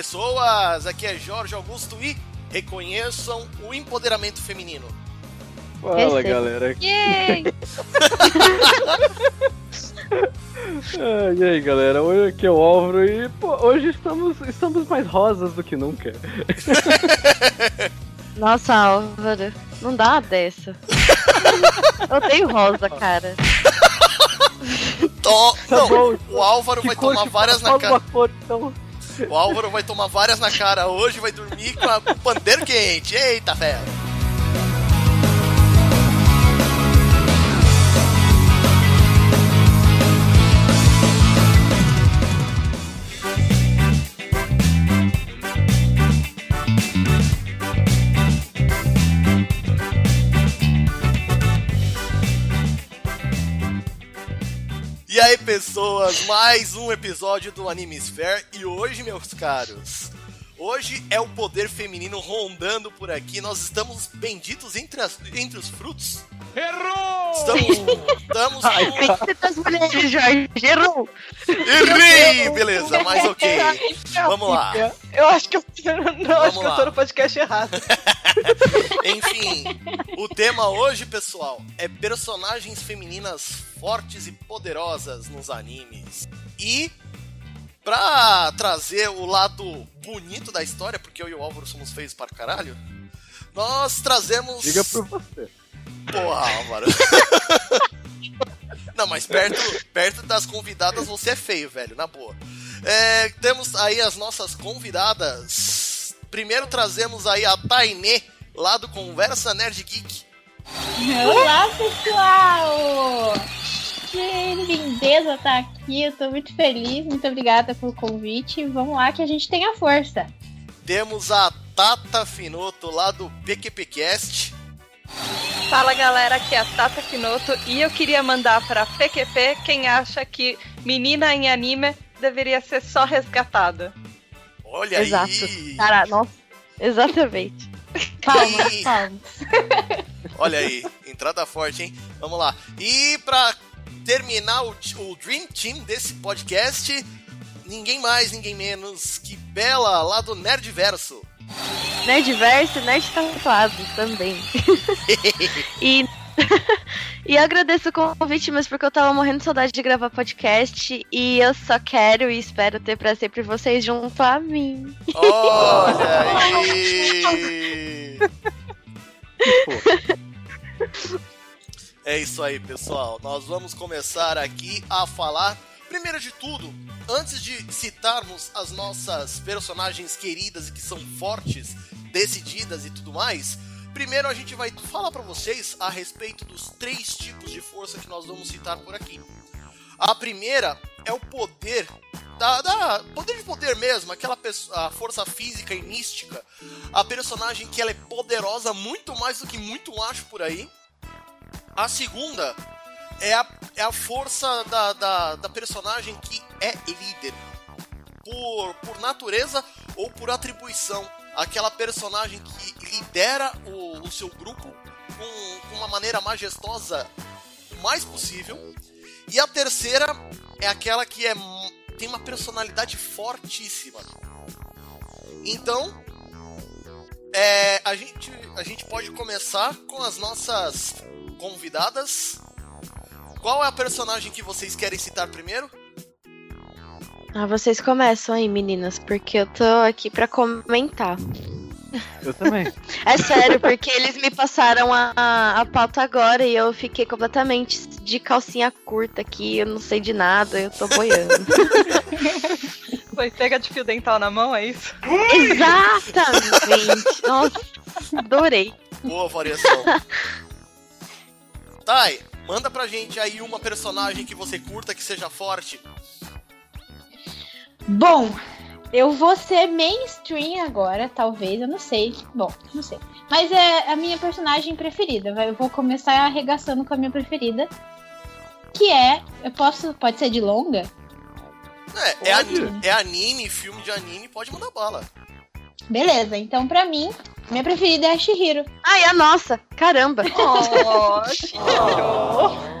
Pessoas? Aqui é Jorge Augusto e reconheçam o empoderamento feminino. Fala, galera. Yay! Ah, e aí, galera? Hoje aqui é o Álvaro e pô, hoje estamos, estamos mais rosas do que nunca. Nossa, Álvaro, não dá dessa. Eu tenho rosa, cara. To... Tá Não, bom, o Álvaro Que vai cor tomar várias na cara. cor, então. O Álvaro vai tomar várias na cara hoje, vai dormir com, a, o pandeiro quente. Eita, fera. E aí, pessoas, mais um episódio do Anime Sphere. E hoje, meus caros, hoje é o poder feminino rondando por aqui. Nós estamos benditos entre, as- entre os frutos. Errou! Estamos, estamos das mulheres, Jorge. Errou. Errei! Beleza, mas ok. Vamos lá. Eu acho que eu, não, acho que lá. eu tô no podcast errado. Enfim, o tema hoje, pessoal, é personagens femininas fortes e poderosas nos animes. E pra trazer o lado bonito da história, porque eu e o Álvaro somos feios para caralho, nós trazemos. Diga por você. Porra, Álvaro. Não, mas perto, perto das convidadas você é feio, velho, na boa. É, temos aí as nossas convidadas. Primeiro trazemos aí a Tainê, lá do Conversa Nerd Geek. Olá, pessoal! Que lindeza tá aqui, eu tô muito feliz, muito obrigada pelo convite. Vamos lá que a gente tem a força. Temos a Tata Finoto, lá do PQPcast. Fala galera, aqui é a Tata Finoto e eu queria mandar pra PQP quem acha que menina em anime deveria ser só resgatada. Olha Exato. aí! Cara, nossa. Exatamente. Palmas, E- palmas. Olha aí, entrada forte, hein? Vamos lá. E pra terminar o, o Dream Team desse podcast, ninguém mais, ninguém menos que Bela, lá do Nerdverso. Nerdverso e Nerd tatuado também. e. E eu agradeço o convite, mas porque eu tava morrendo de saudade de gravar podcast e eu só quero e espero ter pra sempre vocês junto a mim. Olha aí! É isso aí, pessoal. Nós vamos começar aqui a falar. Primeiro de tudo, antes de citarmos as nossas personagens queridas e que são fortes, decididas e tudo mais, primeiro a gente vai falar pra vocês a respeito dos três tipos de força que nós vamos citar por aqui. A primeira é o poder da, da- poder de poder mesmo, aquela a força física e mística, a personagem que ela é poderosa muito mais do que muito acho por aí. A segunda é a, é a força da, da, da personagem que é líder. Por, por natureza ou por atribuição. Aquela personagem que lidera o, o seu grupo com, uma maneira majestosa o mais possível. E a terceira é aquela que é, tem uma personalidade fortíssima. Então, é, a, gente, a gente pode começar com as nossas convidadas. Qual é a personagem que vocês querem citar primeiro? Ah, vocês começam aí, meninas, porque eu tô aqui pra comentar. Eu também. É sério, porque eles me passaram a, a pauta agora e eu fiquei completamente de calcinha curta aqui, eu não sei de nada, eu tô boiando. Foi pega de fio dental na mão, é isso? Exatamente! Nossa, adorei. Boa variação. Tai, manda pra gente aí uma personagem que você curta, que seja forte. Bom, eu vou ser mainstream agora, talvez, eu não sei. Bom, não sei. Mas é a minha personagem preferida. Eu vou começar arregaçando com a minha preferida. Que é. Eu posso. Pode ser de longa? É, é, Pode. ani- é anime, filme de anime, pode mandar bala. Beleza, então pra mim, minha preferida é a Shihiro. Ai, a nossa! Caramba! Oh, Shihiro.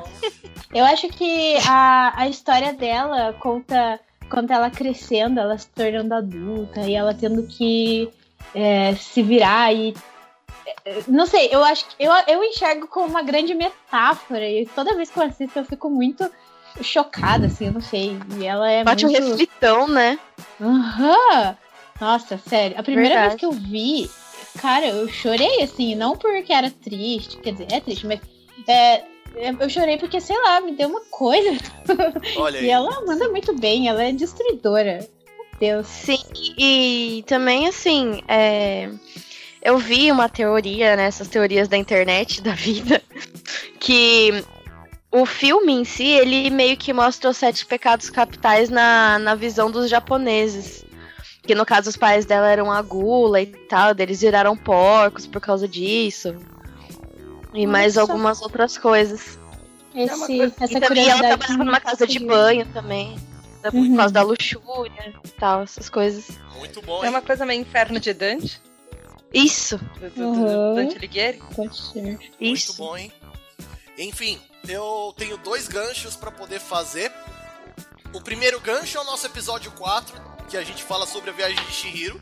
Eu acho que a, a história dela conta quanto ela crescendo, ela se tornando adulta e ela tendo que é, se virar e. é, Não sei, eu acho que eu, eu enxergo como uma grande metáfora e toda vez que eu assisto eu fico muito chocada, assim, eu não sei. E ela é Bate um muito. reflitão, né? Aham! Nossa, sério. A primeira Verdade. vez que eu vi, cara, eu chorei assim, não porque era triste, quer dizer, é triste, mas é, eu chorei porque, sei lá, me deu uma coisa. Olha aí. E ela manda muito bem, ela é destruidora. Meu Deus. Sim, e também assim, é, eu vi uma teoria, né, essas teorias da internet da vida, que o filme em si, ele meio que mostra os sete pecados capitais na, na visão dos japoneses. Que no caso os pais dela eram a gula e tal, eles viraram porcos por causa disso. E mais Nossa. algumas outras coisas. Esse, coisa- essa e também ela trabalhava numa casa de banho também. Por Uhum. causa da luxúria e tal, essas coisas. Muito bom, É hein? uma coisa meio inferno de Dante, Isso, do, do- do Uhum. Dante Alighieri. Pode ser. Muito isso. bom, hein? Enfim, eu tenho dois ganchos pra poder fazer. O primeiro gancho é o nosso episódio 4, que a gente fala sobre a viagem de Shihiro,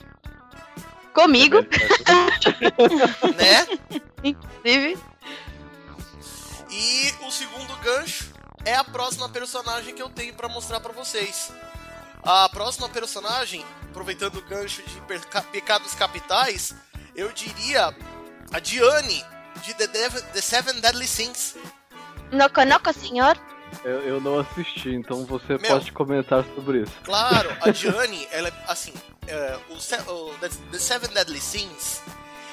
Comigo, né? inclusive. E o segundo gancho é a próxima personagem que eu tenho pra mostrar pra vocês. A próxima personagem, aproveitando o gancho de pecados capitais, eu diria a Diane de The, Dev- The Seven Deadly Sins. No conoco, senhor? Eu, eu não assisti, então você Meu. pode comentar sobre isso. Claro, a Diane, ela é assim, é, o, o The, Seven Deadly Sins,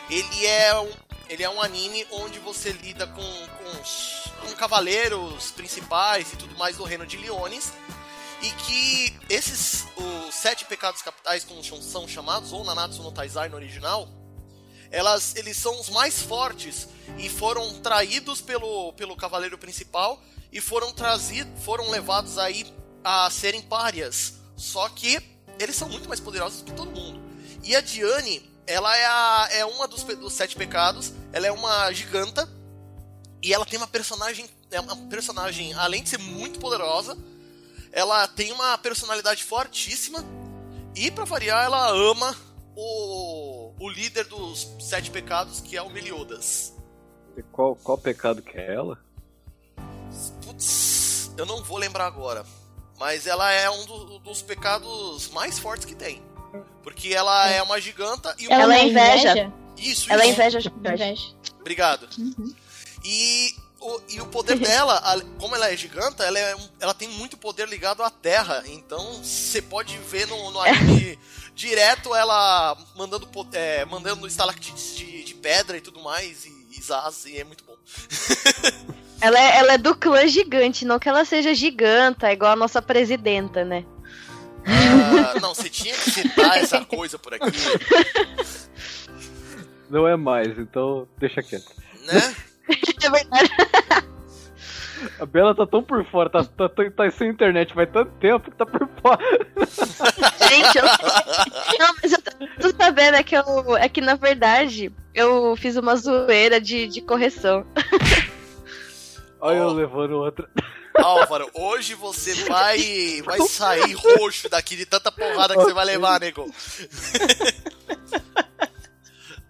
ele é um, ele é um anime onde você lida com, com, os- com cavaleiros principais e tudo mais do reino de Leones. E que esses, os sete pecados capitais, como são chamados, ou Nanatsu no Taizai no original, elas, eles são os mais fortes e foram traídos pelo, pelo cavaleiro principal e foram trazidos, foram levados aí a serem párias. Só que eles são muito mais poderosos que todo mundo. E a Diane, ela é, a, é uma dos, dos sete pecados, ela é uma giganta e ela tem uma personagem, é uma personagem, além de ser muito poderosa, ela tem uma personalidade fortíssima e pra variar ela ama o, o líder dos sete pecados, que é o Meliodas. Qual, qual pecado que é ela? Putz, eu não vou lembrar agora. Mas ela é um do- dos pecados mais fortes que tem. Porque ela é uma giganta e o Ela é inveja. Isso, Ela é isso. inveja. Inveja. Obrigado. Uhum. E o, e o poder dela, a- como ela é giganta, ela, é ela tem muito poder ligado à terra. Então você pode ver no, no anime direto ela mandando, é, mandando estalactites de, de pedra e tudo mais. E, e zaz, e é muito bom. Ela é, ela é do clã gigante, não que ela seja giganta, igual a nossa presidenta, né? Ah, não, você tinha que citar essa coisa por aqui, Não é mais, então deixa quieto. né? É verdade. A Bela tá tão por fora, tá, tá, tá, tá sem internet faz tanto tempo que tá por fora. Gente, eu... Não, mas eu tô, tô sabendo é que eu. É que na verdade eu fiz uma zoeira de, de correção. Olha eu levando outra. Álvaro, hoje você vai vai sair roxo daqui de tanta porrada que você vai levar, nego.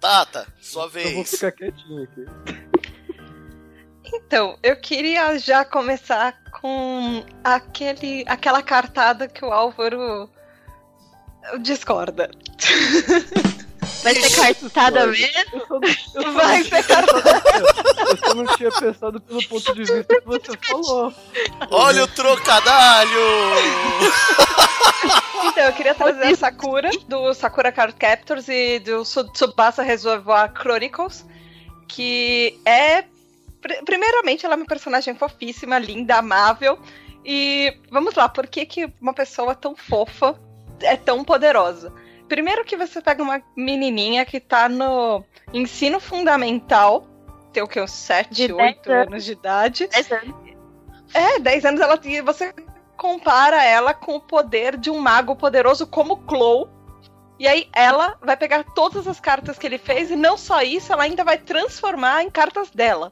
Tata, sua Eu vou vez. ficar quietinho aqui. Então, eu queria já começar com aquele, aquela cartada que o Álvaro discorda. Vai ser cartada mesmo? Vai ser cartada. eu só não tinha pensado pelo ponto de vista que você falou. Olha o trocadalho! Então, eu queria trazer a Sakura, do Sakura Card Captors e do Su- Tsubasa Reservoir Chronicles, que é. pr- Primeiramente, ela é uma personagem fofíssima, linda, amável. E vamos lá, por que, que uma pessoa tão fofa é tão poderosa? Primeiro que você pega uma menininha que tá no ensino fundamental, tem o que, uns 7, De 8 dez anos de idade. Essa- É, 10 anos ela e você compara ela com o poder de um mago poderoso como Chloe. E aí ela vai pegar todas as cartas que ele fez e não só isso, ela ainda vai transformar em cartas dela.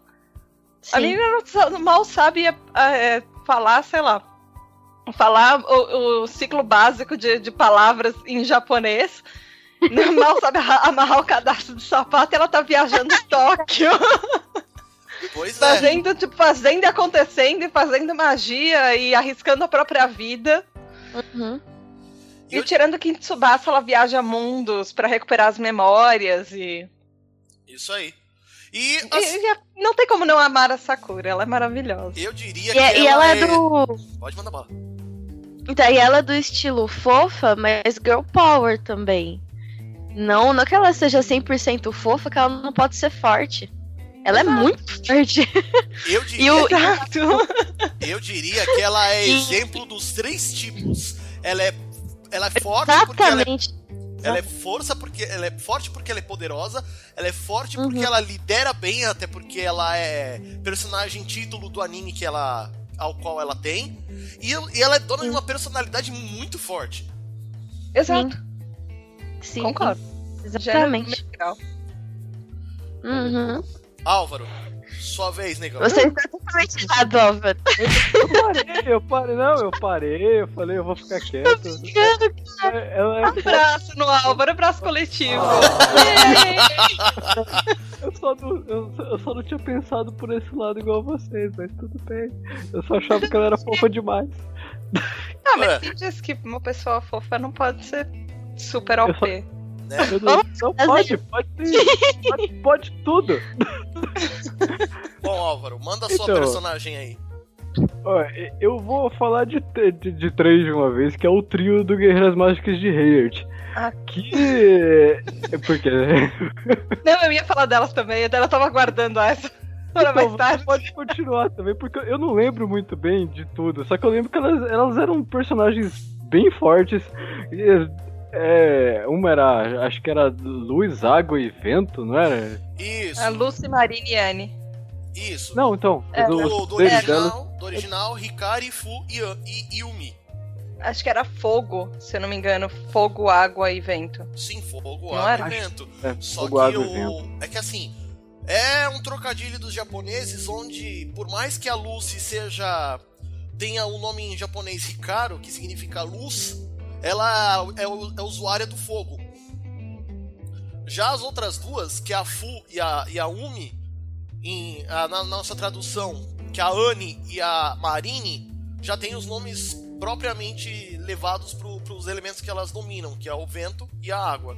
A Sim. menina não sa- mal sabe é, é, falar, sei lá, falar o, o ciclo básico de, de palavras em japonês. Mal sabe amarrar o cadastro de sapato e ela tá viajando em Tóquio. Pois é. Fazendo, tipo, fazendo e acontecendo, e fazendo magia e arriscando a própria vida. Uhum. E tirando que em Tsubasa ela viaja mundos pra recuperar as memórias e. Isso aí. E, e- assim, e não tem como não amar a Sakura, ela é maravilhosa. eu diria E, é- que e ela é do. Pode mandar bala. Então, e ela é do estilo fofa, mas girl power também. Não, não que ela seja 100% fofa, que ela não pode ser forte. Ela é muito forte. Eu diria, o, Exato. eu diria que ela é E- exemplo dos três tipos. Ela é, ela é forte porque ela é exatamente. Ela é força porque ela é forte porque ela é poderosa, ela é forte porque Uhum. ela lidera bem, até porque ela é personagem título do anime que ela ao qual ela tem, e, e ela é dona de uma personalidade muito forte. Exato, Sim, concordo. Exatamente. Legal. Uhum. Álvaro, sua vez, negão. Você está totalmente errado, Álvaro. Eu parei, eu parei, não, eu parei, eu falei, eu vou ficar quieto. É, Ela é Abraço no Álvaro, abraço coletivo. Eu só, não, eu, só- eu só não tinha pensado por esse lado igual vocês, mas tudo bem. Eu só achava que ela era fofa demais. Ah, mas Ué. quem diz que uma pessoa fofa não pode ser super OP? só- Eu não, não pode, pode, pode, pode tudo. Bom, Álvaro, manda a sua Então. personagem aí. Ó, eu vou falar de, de, de três de uma vez, que é o trio do Guerreiras Mágicas de Hayard. Ah. Que. É porque. Não, eu ia falar delas também, eu tava guardando essa Então, tarde. Pode continuar também, porque eu não lembro muito bem de tudo. Só que eu lembro que elas, elas eram personagens bem fortes. E, é, uma era, acho que era luz, água e vento, não era? Isso, A Lucy, Marina e Anne. Isso. Não, então. É, do, do, do deles, original, do original, Hikari, Fu e, e Yumi. Acho que era fogo, se eu não me engano. Fogo, água e vento. Sim, fogo, Não água era? e vento. é, Só fogo, que água e o. vento. É que assim. É um trocadilho dos japoneses onde, por mais que a Lucy seja. tenha o nome em japonês Hikaru, que significa luz, ela é, o- é usuária do fogo. Já as outras duas, que é a Fu e a, e a Umi, em, a- na nossa tradução, que a Anne e a Marine, já tem os nomes propriamente levados para os elementos que elas dominam, que é o vento e a água.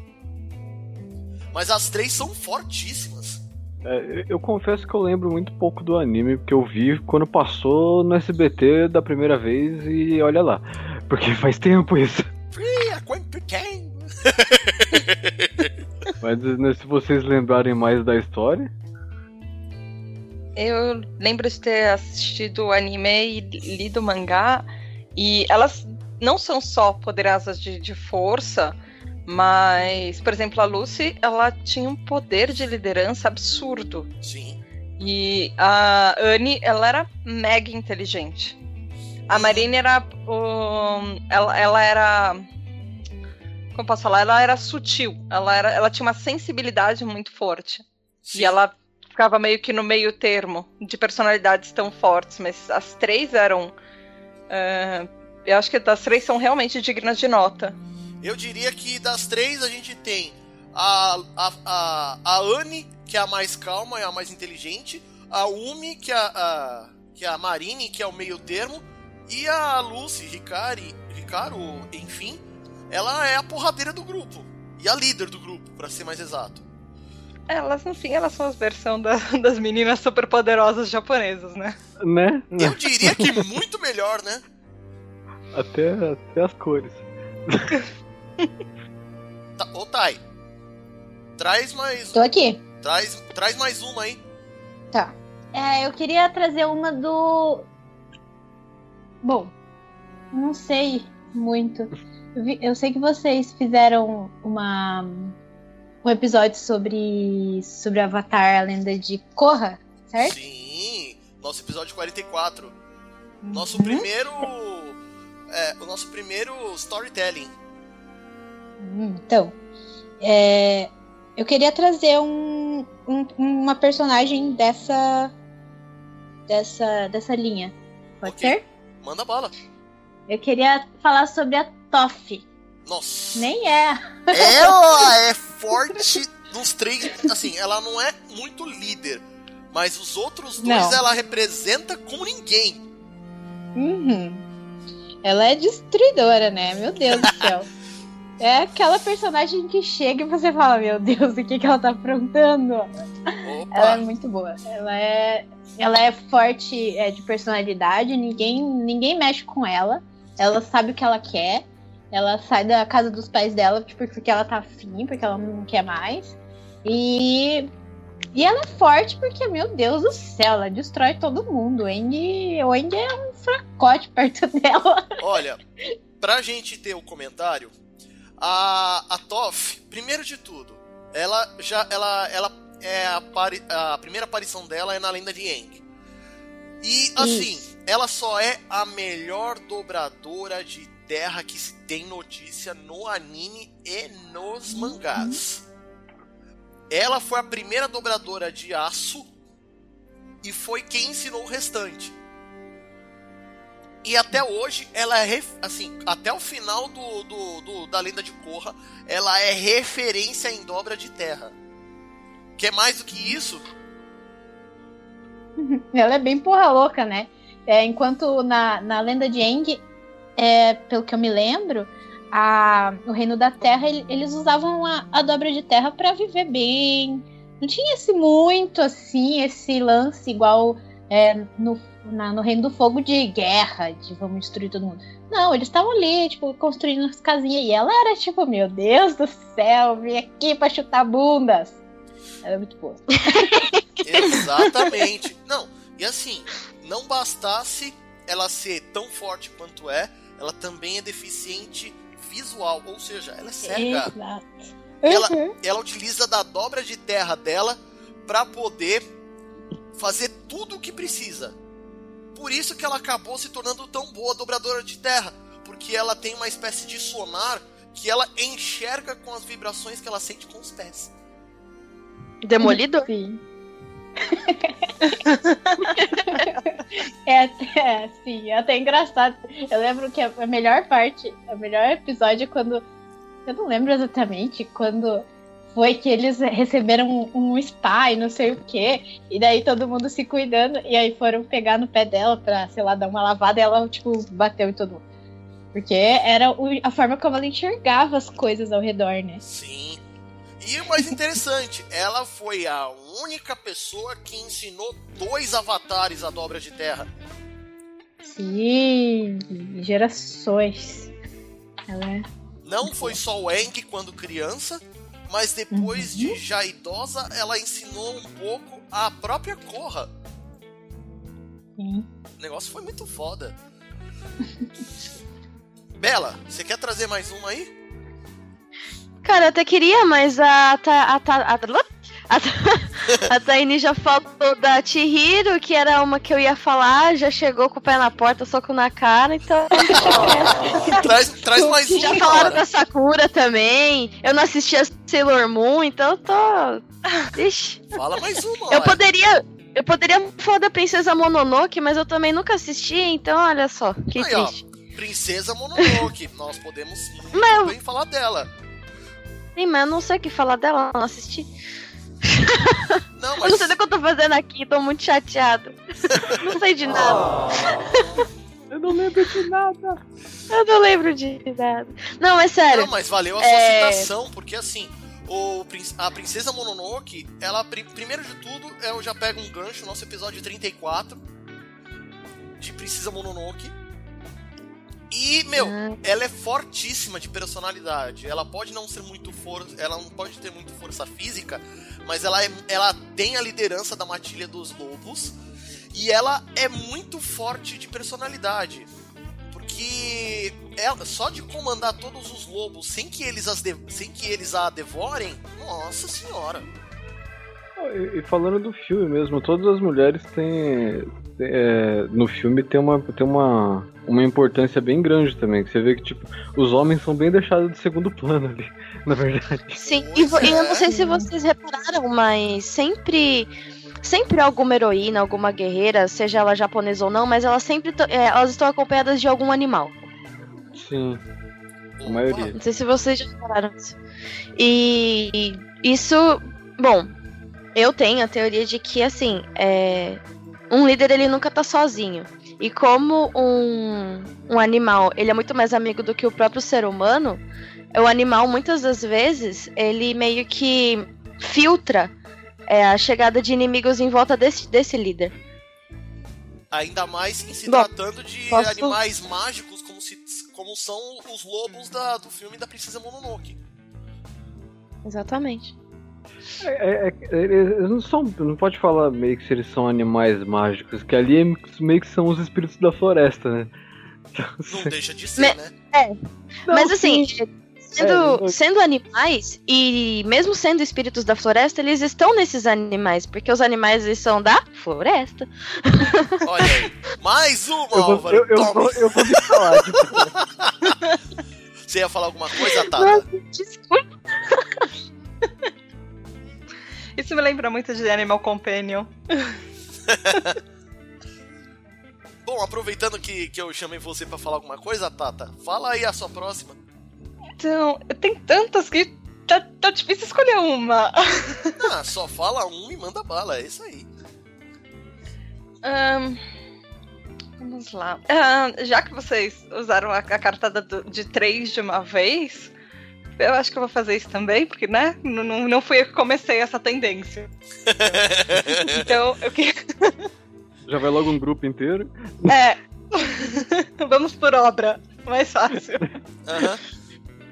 Mas as três são fortíssimas. É, eu- confesso que eu lembro muito pouco do anime, porque eu vi quando passou no SBT da primeira vez e olha lá. Porque faz tempo isso. Quanto tempo? Mas né, se vocês lembrarem mais da história. Eu lembro de ter assistido o anime e lido mangá. E elas não são só poderosas de, de força, mas, por exemplo, a Lucy, ela tinha um poder de liderança absurdo. Sim. E a Anne, ela era mega inteligente. A Marine era. um, ela, ela era. Como posso falar? Ela era sutil. Ela, era, ela tinha uma sensibilidade muito forte. Sim. E ela ficava meio que no meio termo de personalidades tão fortes, mas as três eram. ah, eu acho que as três são realmente dignas de nota. Eu diria que das três a gente tem a, a, a, a Anne, que é a mais calma e a mais inteligente, a Umi, que é a, a, que é a Marine, que é o meio termo, e a Lucy, Ricari, Ricaru, enfim, ela é a porradeira do grupo. E a líder do grupo, pra ser mais exato. Elas, no fim, elas são as versões da- das meninas superpoderosas japonesas, né? Né? Eu diria que muito melhor, né? Até, até as cores. Tá, ô Tai, traz mais, Tô aqui. traz, traz mais uma aí. Tá. É, eu queria trazer uma do. Bom, não sei muito. Eu sei que vocês fizeram uma um episódio sobre sobre Avatar, a lenda de Korra, certo? Sim, nosso episódio 44. Nosso Uhum. primeiro. É, o nosso primeiro storytelling. Hum, Então, é, eu queria trazer um, um- uma personagem dessa dessa dessa linha. Pode Ok. ser? Manda bala. Eu queria falar sobre a Toff. Nossa. Nem é. Ela é forte dos três. Assim, ela não é muito líder. Mas os outros dois Não. ela representa como ninguém. Uhum. Ela é destruidora, né? Meu Deus do céu. É aquela personagem que chega e você fala, meu Deus, o que, que ela tá aprontando? Ela é muito boa. Ela é, ela é forte é, de personalidade, ninguém, ninguém mexe com ela. Ela sabe o que ela quer. Ela sai da casa dos pais dela tipo, porque ela tá afim, porque ela não quer mais. E, e ela é forte porque, meu Deus do céu, ela destrói todo mundo. O Andy, o Andy é um fracote perto dela. Olha, pra gente ter o comentário, a, a Toff, primeiro de tudo, ela já ela, ela é a, apari- a primeira aparição dela é na lenda de Aang. E assim, ela só é a melhor dobradora de terra que se tem notícia no anime e nos mangás. Ela foi a primeira dobradora de aço e foi quem ensinou o restante. E até hoje, ela é. Assim, até o final do, do, do- da lenda de Korra, ela é referência em dobra de terra. Quer mais do que isso? Ela é bem porra louca, né? É, enquanto na, na lenda de Aang, é, pelo que eu me lembro, a, o Reino da Terra, ele- eles usavam a, a dobra de terra pra viver bem. Não tinha esse muito, assim, esse lance igual é, no, na- no Reino do Fogo de guerra, de vamos destruir todo mundo. Não, eles estavam ali, tipo, construindo as casinhas. E ela era tipo, meu Deus do céu, vim aqui pra chutar bundas. Ela é muito boa. Exatamente. Não, e assim, não bastasse ela ser tão forte quanto é, ela também é deficiente visual, ou seja, ela é cega. Exato. Ela- Uhum. Ela utiliza da dobra de terra dela pra poder fazer tudo o que precisa. Por isso que ela acabou se tornando tão boa dobradora de terra, porque ela tem uma espécie de sonar que ela enxerga com as vibrações que ela sente com os pés. Demolidor? Sim. É até, sim, é até engraçado. Eu lembro que a melhor parte, o melhor episódio é quando. Eu não lembro exatamente quando foi que eles receberam um, um spa e não sei o que. E daí todo mundo se cuidando. E aí foram pegar no pé dela pra, sei lá, dar uma lavada e ela, tipo, bateu em todo mundo. Porque era a forma como ela enxergava as coisas ao redor, né? Sim. E o mais interessante, ela foi a única pessoa que ensinou dois avatares a dobra de terra. Sim, gerações. Ela é. Não foi só o Aang quando criança, mas depois Uhum. de já idosa, ela ensinou um pouco a própria Korra. Sim. O negócio foi muito foda. Bela, você quer trazer mais uma aí? Cara, eu até queria, mas a, Ta- a, Ta- a, a, a Taini já falou da Chihiro, que era uma que eu ia falar, já chegou com o pé na porta, soco na cara, então. Traz, traz mais Já uma, falaram cara. da Sakura também. Eu não assisti a Sailor Moon, então eu tô. Ixi. Fala mais uma. Eu ué. poderia. Eu poderia falar da Princesa Mononoke, mas eu também nunca assisti, então olha só, que Aí, ó. triste. Princesa Mononoke. Nós podemos muito Mas- bem falar dela. Sim, mas eu não sei o que falar dela, eu não assisti. Não, Eu mas não sei do que eu tô fazendo aqui, tô muito chateada. não sei de nada. Eu não lembro de nada. Eu não lembro de nada. Não, é sério. Não, mas valeu a sua É. citação, porque assim, o, a Princesa Mononoke, ela, pri- primeiro de tudo, eu já pego um gancho, nosso episódio 34 de Princesa Mononoke. E, meu, Ah. ela é fortíssima de personalidade. Ela pode não ser muito força, ela não pode ter muito força física, mas ela, é, ela tem a liderança da matilha dos lobos e ela é muito forte de personalidade. Porque ela, só de comandar todos os lobos sem que eles, as de- sem que eles a devorem, nossa senhora. E, e falando do filme mesmo, todas as mulheres têm. é, no filme tem uma, tem uma, uma importância bem grande também. Que você vê que, tipo, os homens são bem deixados de segundo plano ali, na verdade. Sim, e, e eu não sei se vocês repararam, mas sempre. Sempre alguma heroína, alguma guerreira, seja ela japonesa ou não, mas elas sempre é, elas estão acompanhadas de algum animal. Sim, a maioria. Não sei se vocês já falaram isso. E isso, bom, eu tenho a teoria de que, assim, é, um líder ele nunca tá sozinho. E como um, um animal, ele é muito mais amigo do que o próprio ser humano, o animal, muitas das vezes, ele meio que filtra é, a chegada de inimigos em volta desse, desse líder. Ainda mais em se Bom, tratando de posso- animais mágicos, como, se, como são os lobos da- do filme da Princesa Mononoke. Exatamente. É, é- é- eles não são. Não pode falar meio que se eles são animais mágicos, que ali é meio que são os espíritos da floresta, né? Não deixa de ser, Me- né? Não, Mas assim, sim. sendo, É, sendo animais, e mesmo sendo espíritos da floresta, eles estão nesses animais, porque os animais eles são da floresta. Olha aí. Mais uma, Eu vou, Álvaro. eu, eu vou, eu vou me falar. Tipo, Você ia falar alguma coisa, Tata? Desculpa. Isso me lembra muito de Animal Companion. Bom, aproveitando que, que eu chamei você pra falar alguma coisa, Tata, fala aí a sua próxima. Então, tem tantas que tá, tá difícil escolher uma. Ah, só fala um e manda bala, é isso aí. Ahn, vamos lá. Ahn, já que vocês usaram a, a cartada do- de três de uma vez, eu acho que eu vou fazer isso também, porque, né? Não, não, não fui eu que comecei essa tendência. Então, eu que. já vai logo um grupo inteiro. É. Vamos por obra. Mais fácil. Aham.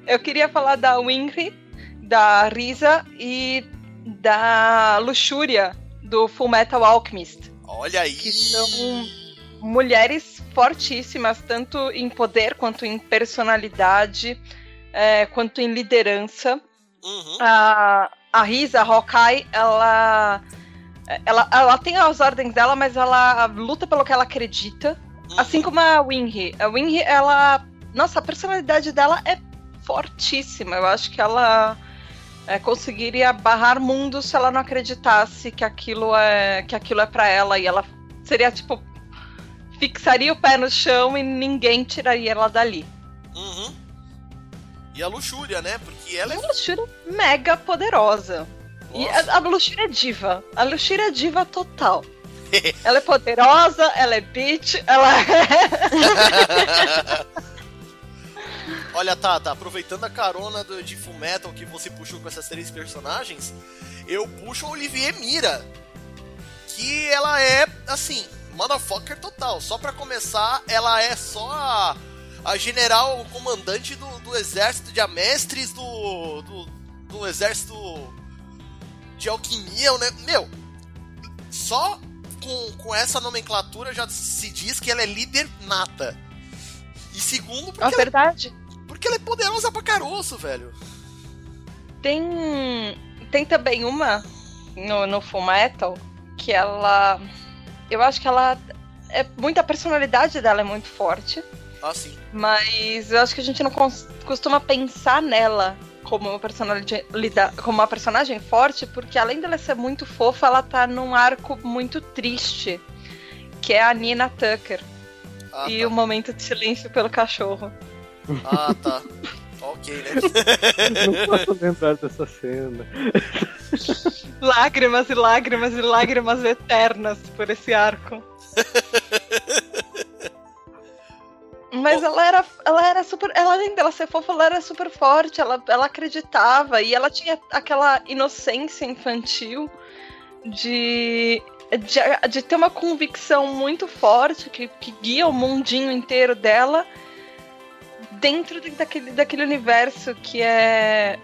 Eu queria falar da Winry, da Risa e da Luxúria do Full Metal Alchemist. Olha aí. Que são mulheres fortíssimas, tanto em poder quanto em personalidade, é, quanto em liderança. Uhum. A, a Risa, a Hawkeye, ela, ela, ela tem as ordens dela, mas ela luta pelo que ela acredita. uhum. Assim como a Winry. A Winry, ela. Nossa, a personalidade dela é fortíssima. Eu acho que ela é, conseguiria barrar mundos se ela não acreditasse que aquilo é que aquilo é para ela e ela seria tipo fixaria o pé no chão e ninguém tiraria ela dali. Uhum. E a luxúria, né? Porque ela é. A Luxúria mega poderosa. E Nossa. a, a Luxúria é diva. A Luxúria é diva total. ela é poderosa, ela é bitch, ela é. Olha, Tata, aproveitando a carona do, de Fullmetal que você puxou com essas três personagens, eu puxo a Olivier Mira. Que ela é, assim, motherfucker total. Só pra começar, ela é só a, a general comandante do, do exército de amestres do, do, do exército de alquimia, né? Meu, só com, com essa nomenclatura já se diz que ela é líder nata. E segundo, porque É ela verdade. porque ela é poderosa pra caroço, velho. Tem, tem também uma no, no Full Metal que ela. Eu acho que ela. É, muita personalidade dela é muito forte, Ah, sim. mas eu acho que a gente não costuma pensar nela como uma, personalidade, como uma personagem forte, porque além dela ser muito fofa, ela tá num arco muito triste, que é a Nina Tucker. Ah, e tá. o momento de silêncio pelo cachorro. Ah, tá. ok, né? Não posso lembrar dessa cena. Lágrimas e lágrimas e lágrimas eternas por esse arco. Mas ela era, ela era super. Ela, além dela ser fofa, ela era super forte. Ela, ela acreditava e ela tinha aquela inocência infantil de, de, de ter uma convicção muito forte que, que guia o mundinho inteiro dela dentro de- daquele, daquele universo que é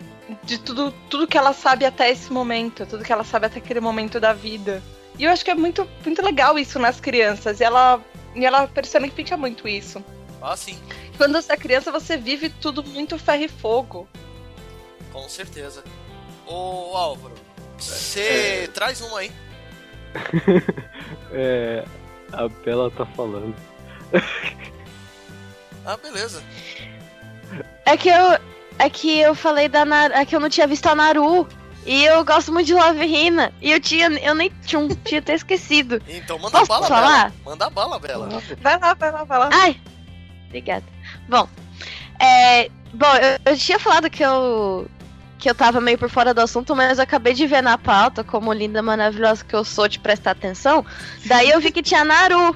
de tudo, tudo que ela sabe até esse momento, tudo que ela sabe até aquele momento da vida. E eu acho que é muito, muito legal isso nas crianças. E ela, e ela personifica muito isso. Ah, sim. Quando você é criança, você vive tudo muito ferro e fogo. Com certeza. Ô, Álvaro, você traz uma aí. É, a Bela tá falando. Ah, beleza. É que eu. É que eu falei da Naru. É que eu não tinha visto a Naru. E eu gosto muito de Love Hina. E eu tinha. Eu nem tinha, tinha até esquecido. Então manda Posso bala, falar? Bela. Manda bala, Bela. Vai lá, vai lá, vai lá. Ai! Obrigada. Bom, É, bom, eu, eu tinha falado que eu que eu tava meio por fora do assunto, mas eu acabei de ver na pauta, como linda, maravilhosa que eu sou, de prestar atenção. Daí eu vi que tinha a Naru.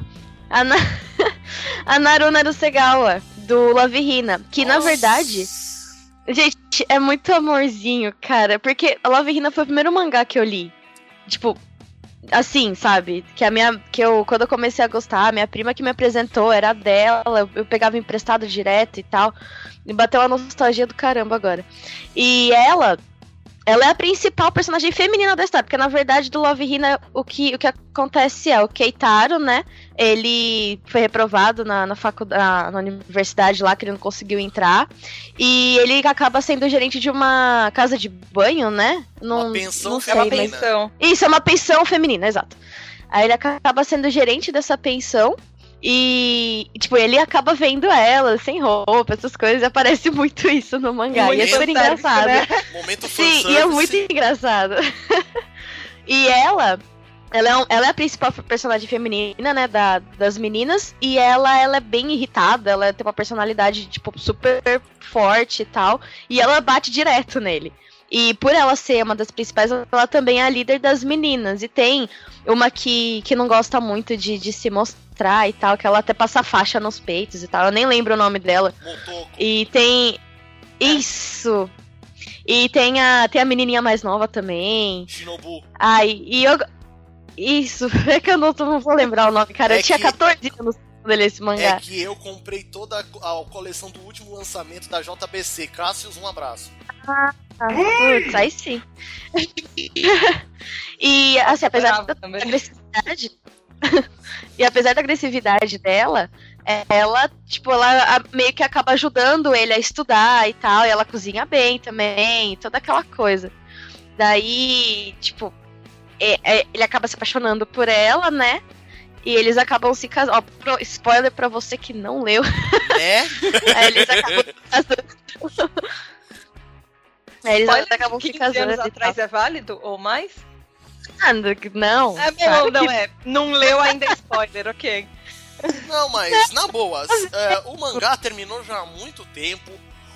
A, Na... a Naru Narusegawa, do Love Hina. Que na verdade. Gente, é muito amorzinho, cara. Porque a Love Hina foi o primeiro mangá que eu li. Tipo, assim, sabe? Que a minha. Que eu, quando eu comecei a gostar, a minha prima que me apresentou era dela, eu pegava emprestado direto e tal. Me bateu uma nostalgia do caramba agora. E ela. Ela é a principal personagem feminina da história, porque na verdade do Love Hina o que, o que acontece é o Keitaro, né? Ele foi reprovado na, na faculdade, na universidade lá, que ele não conseguiu entrar. E ele acaba sendo gerente de uma casa de banho, né? Não, uma pensão não sei, feminina. Mas... Pensão. Isso, é uma pensão feminina, exato. Aí ele acaba sendo gerente dessa pensão. E, tipo, ele acaba vendo ela sem roupa, essas coisas, e aparece muito isso no mangá. E é super engraçado. Né? Momento Sim, e é muito engraçado. e ela, ela é, um, ela é a principal personagem feminina, né, da, das meninas, e ela, ela é bem irritada, ela tem uma personalidade, tipo, super forte e tal, e ela bate direto nele. E por ela ser uma das principais, ela também é a líder das meninas. E tem uma que, que não gosta muito de, de se mostrar e tal, que ela até passa faixa nos peitos e tal. Eu nem lembro o nome dela. Motoco. E tem. Isso! E tem a, tem a menininha mais nova também. Shinobu. Ai, e eu. Isso, é que eu não, não vou lembrar o nome, cara. É eu tinha que... 14 anos quando esse mangá. É que eu comprei toda a, coleção do último lançamento da JBC. Cássius, um abraço. Ah, putz, aí sim. e, assim, apesar da agressividade. e apesar da agressividade dela, ela, tipo, ela meio que acaba ajudando ele a estudar e tal, e ela cozinha bem também, toda aquela coisa. Daí, tipo, é, é, ele acaba se apaixonando por ela, né? E eles acabam se casando. Ó, spoiler pra você que não leu. É? Aí eles acabam se casando. Aí eles spoiler acabam se casando. anos atrás é válido ou mais? Ah, não. É, não, não é. Não leu ainda é spoiler, ok. Não, mas na boa, é, o mangá terminou já há muito tempo.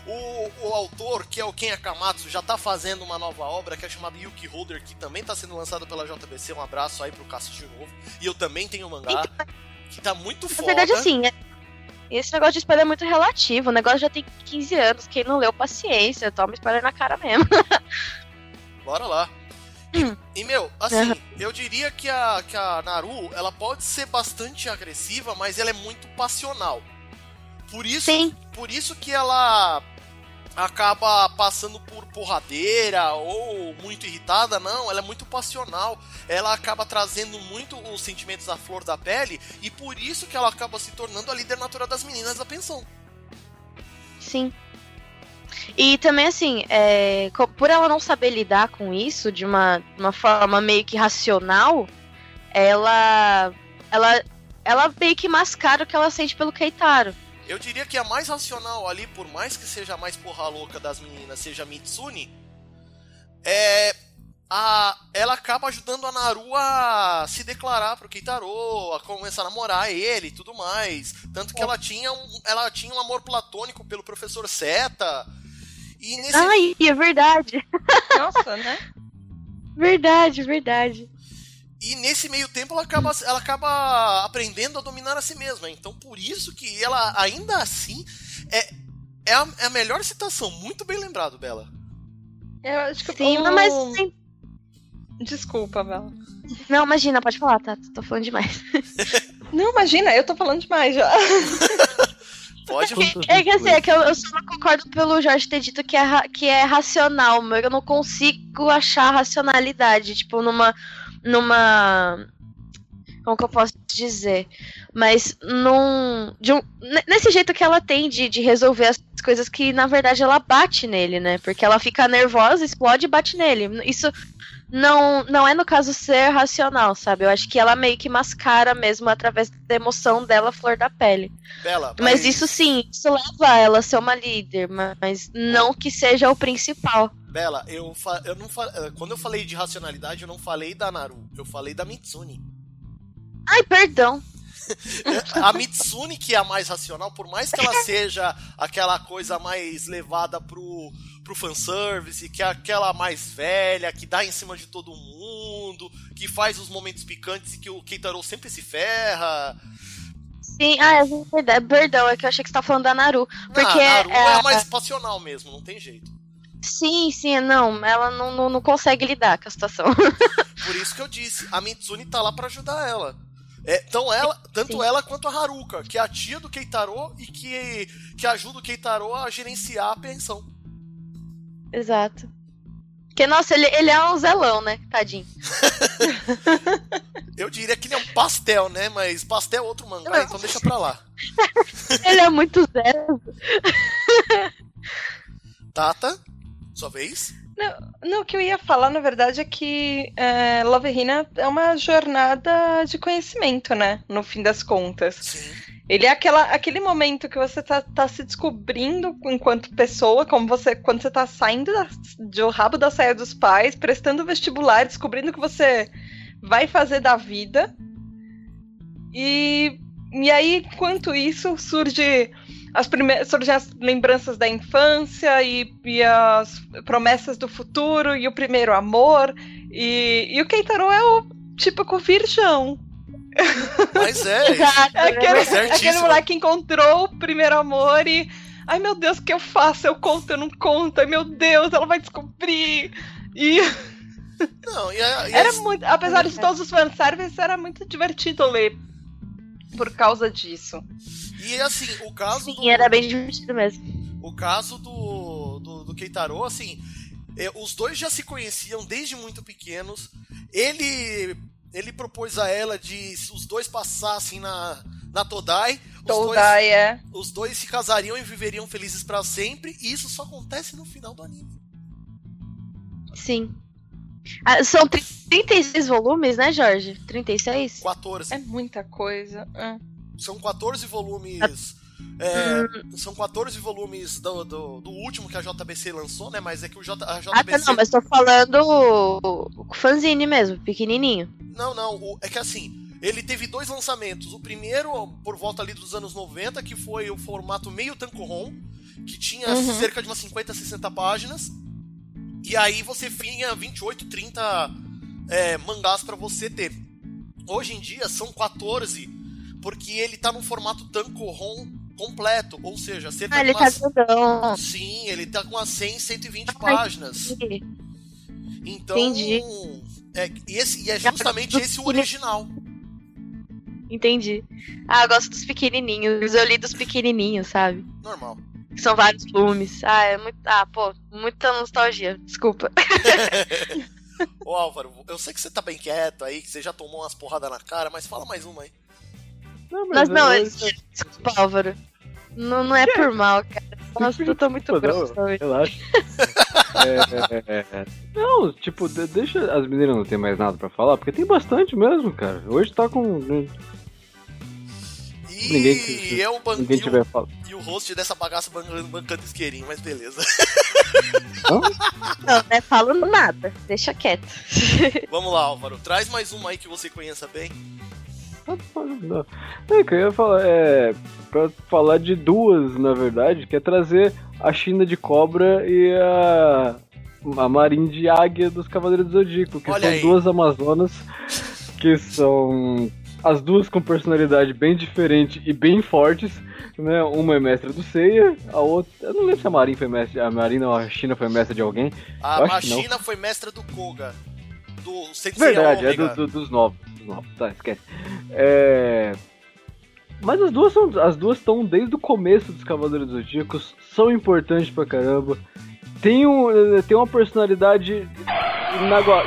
O, o autor, que é o Ken Akamatsu, já tá fazendo uma nova obra que é chamada Yuki Holder, que também tá sendo lançada pela JBC. Um abraço aí pro Cássio de novo. E eu também tenho um mangá que tá muito foda. Na verdade, assim, é... esse negócio de spoiler é muito relativo. O negócio já tem 15 anos. Quem não leu, paciência. Toma spoiler na cara mesmo. Bora lá. E, e, meu, assim, uhum. eu diria que a, que a Naru, ela pode ser bastante agressiva, mas ela é muito passional. Por isso, Sim. por isso que ela acaba passando por porradeira ou muito irritada, não, ela é muito passional. Ela acaba trazendo muito os sentimentos à flor da pele e por isso que ela acaba se tornando a líder natural das meninas da pensão. Sim. E também, assim, é, por ela não saber lidar com isso de uma, uma forma meio que racional, ela, ela, ela meio que mascara o que ela sente pelo Keitaro. Eu diria que a mais racional ali, por mais que seja a mais porra louca das meninas, seja a Mitsune, é. A, ela acaba ajudando a Naru a se declarar pro Keitaro, a começar a namorar ele e tudo mais. Tanto que ela tinha um, ela tinha um amor platônico pelo professor Seta. E nesse... Ai, é verdade. Nossa, né? Verdade, verdade. E nesse meio tempo ela acaba, ela acaba aprendendo a dominar a si mesma. Então por isso que ela, ainda assim, é, é, a, é a melhor citação. Muito bem lembrado, Bela. Eu acho que Sim, um... mas. Desculpa, Bela. Não, imagina, pode falar, tá? Tô falando demais. Não, imagina, eu tô falando demais já. Pode É que assim, é que eu, eu só não concordo pelo Jorge ter dito que é, que é racional, mas eu não consigo achar racionalidade, tipo, numa numa. Como que eu posso dizer? Mas num. Um, nesse jeito que ela tem de, de resolver as coisas que, na verdade, ela bate nele, né? Porque ela fica nervosa, explode e bate nele. Isso não, não é, no caso, ser racional, sabe? Eu acho que ela meio que mascara mesmo através da emoção dela, flor da pele. Bela, mas... mas isso sim, isso leva ela a ser uma líder, mas não que seja o principal. Bela, eu, fa eu não fa eh, quando eu falei de racionalidade, eu não falei da Naru, eu falei da Mitsune. Ai, perdão. a Mitsune, que é a mais racional, por mais que ela seja aquela coisa mais levada pro, pro fanservice, que é aquela mais velha, que dá em cima de todo mundo, que faz os momentos picantes e que o Keitaro sempre se ferra. Sim, ah, é verdade. Perdão, é que eu achei que você tá falando da Naru. Porque Ah, Naru é, é, a mais passional mesmo, não tem jeito. Sim, sim, não. Ela não, não, não consegue lidar com a situação. Por isso que eu disse, a Mitsune tá lá pra ajudar ela. É, então ela, tanto Sim. ela quanto a Haruka, que é a tia do Keitaro e que, que ajuda o Keitaro a gerenciar a pensão. Exato. Porque, nossa, ele, ele é um zelão, né? Tadinho. Eu diria que ele é um pastel, né? Mas pastel é outro mangá, Não. então deixa pra lá. ele é muito zero. Tata, sua vez. Não, o que eu ia falar, na verdade, é que é, Love Hina é uma jornada de conhecimento, né? No fim das contas. Sim. Ele é aquela, aquele momento que você tá, tá se descobrindo enquanto pessoa, como você quando você tá saindo da, do rabo da saia dos pais, prestando vestibular, descobrindo o que você vai fazer da vida. E, e aí, enquanto isso, surge as primeiras, surgem as lembranças da infância e, e as promessas do futuro e o primeiro amor. E, e o Keitaro é o típico virgão. Mas é, Exato. É aquele, certíssimo. aquele moleque que encontrou o primeiro amor e. Ai meu Deus, o que eu faço? Eu conto, eu não conto. Ai meu Deus, ela vai descobrir. E não, e a, e era a- muito. Apesar de todos os fanservices, era muito divertido ler. Por causa disso. e assim, o caso do, Sim, era bem divertido mesmo. o caso do, do, do Keitaro, assim, é, os dois já se conheciam desde muito pequenos. Ele ele propôs a ela de se os dois passassem na, na Todai, os dois, Todai é. os dois se casariam e viveriam felizes pra sempre, e isso só acontece no final do anime. Sim. Ah, são 36 volumes, né, Jorge? 36? 14. É muita coisa. é. São 14 volumes. é, São 14 volumes do, do, do último que a JBC lançou, né? Mas é que o J, a JBC. Ah, tá, não, mas tô falando o o fanzine mesmo, pequenininho. Não, não, o- é que assim, ele teve dois lançamentos. O primeiro, por volta ali dos anos 90, que foi o formato meio tankohon, que tinha Uhum. cerca de umas 50, 60 páginas. E aí você tinha 28, 30 é, mangás pra você ter. Hoje em dia são 14, porque ele tá no formato tankohon completo, ou seja, cerca Ah, de ele tá umas... grandão. Sim, ele tá com umas 100, 120 Ai, páginas. entendi. Então, entendi. é, e, esse, e é justamente esse o original. Entendi. Ah, eu gosto dos pequenininhos. Eu li dos pequenininhos, sabe? Normal. Que são vários volumes. Ah, é muito. Ah, pô, muita nostalgia. Desculpa. Ô Álvaro, eu sei que você tá bem quieto aí, que você já tomou umas porradas na cara, mas fala mais uma aí. Não, Mas não, eu- é- desculpa, Álvaro. Não, não é por mal, cara. Nossa, eu tô muito não, grosso hoje. Relaxa. É, é, é. Não, tipo, de- deixa as meninas não ter mais nada pra falar, porque tem bastante mesmo, cara. Hoje tá com. E Ninguém que- eu ban- Ninguém e, tiver o, falado. e o host dessa bagaça ban- bancando isqueirinho, mas beleza. Não, não é falo nada. Deixa quieto. Vamos lá, Álvaro, traz mais uma aí que você conheça bem. É, que eu ia falar, é. Pra falar de duas, na verdade, que é trazer a China de cobra e a. A Marinha de Águia dos Cavaleiros do Zodíaco, que Olha são aí. duas Amazonas que são as duas com personalidade bem diferente e bem fortes, né? Uma é mestra do Seiya, a outra. Eu não lembro se a Marin foi mestre. A Marina ou a China foi mestra de alguém. A não. China foi mestra do Koga, do Sensei Verdade, é Ômega. do- do- dos novos. Dos novos, tá, esquece. É. Mas as duas são. As duas estão desde o começo dos Cavaleiros dos Zodíacos, são importantes pra caramba. Tem, um, eh, tem uma personalidade inagua-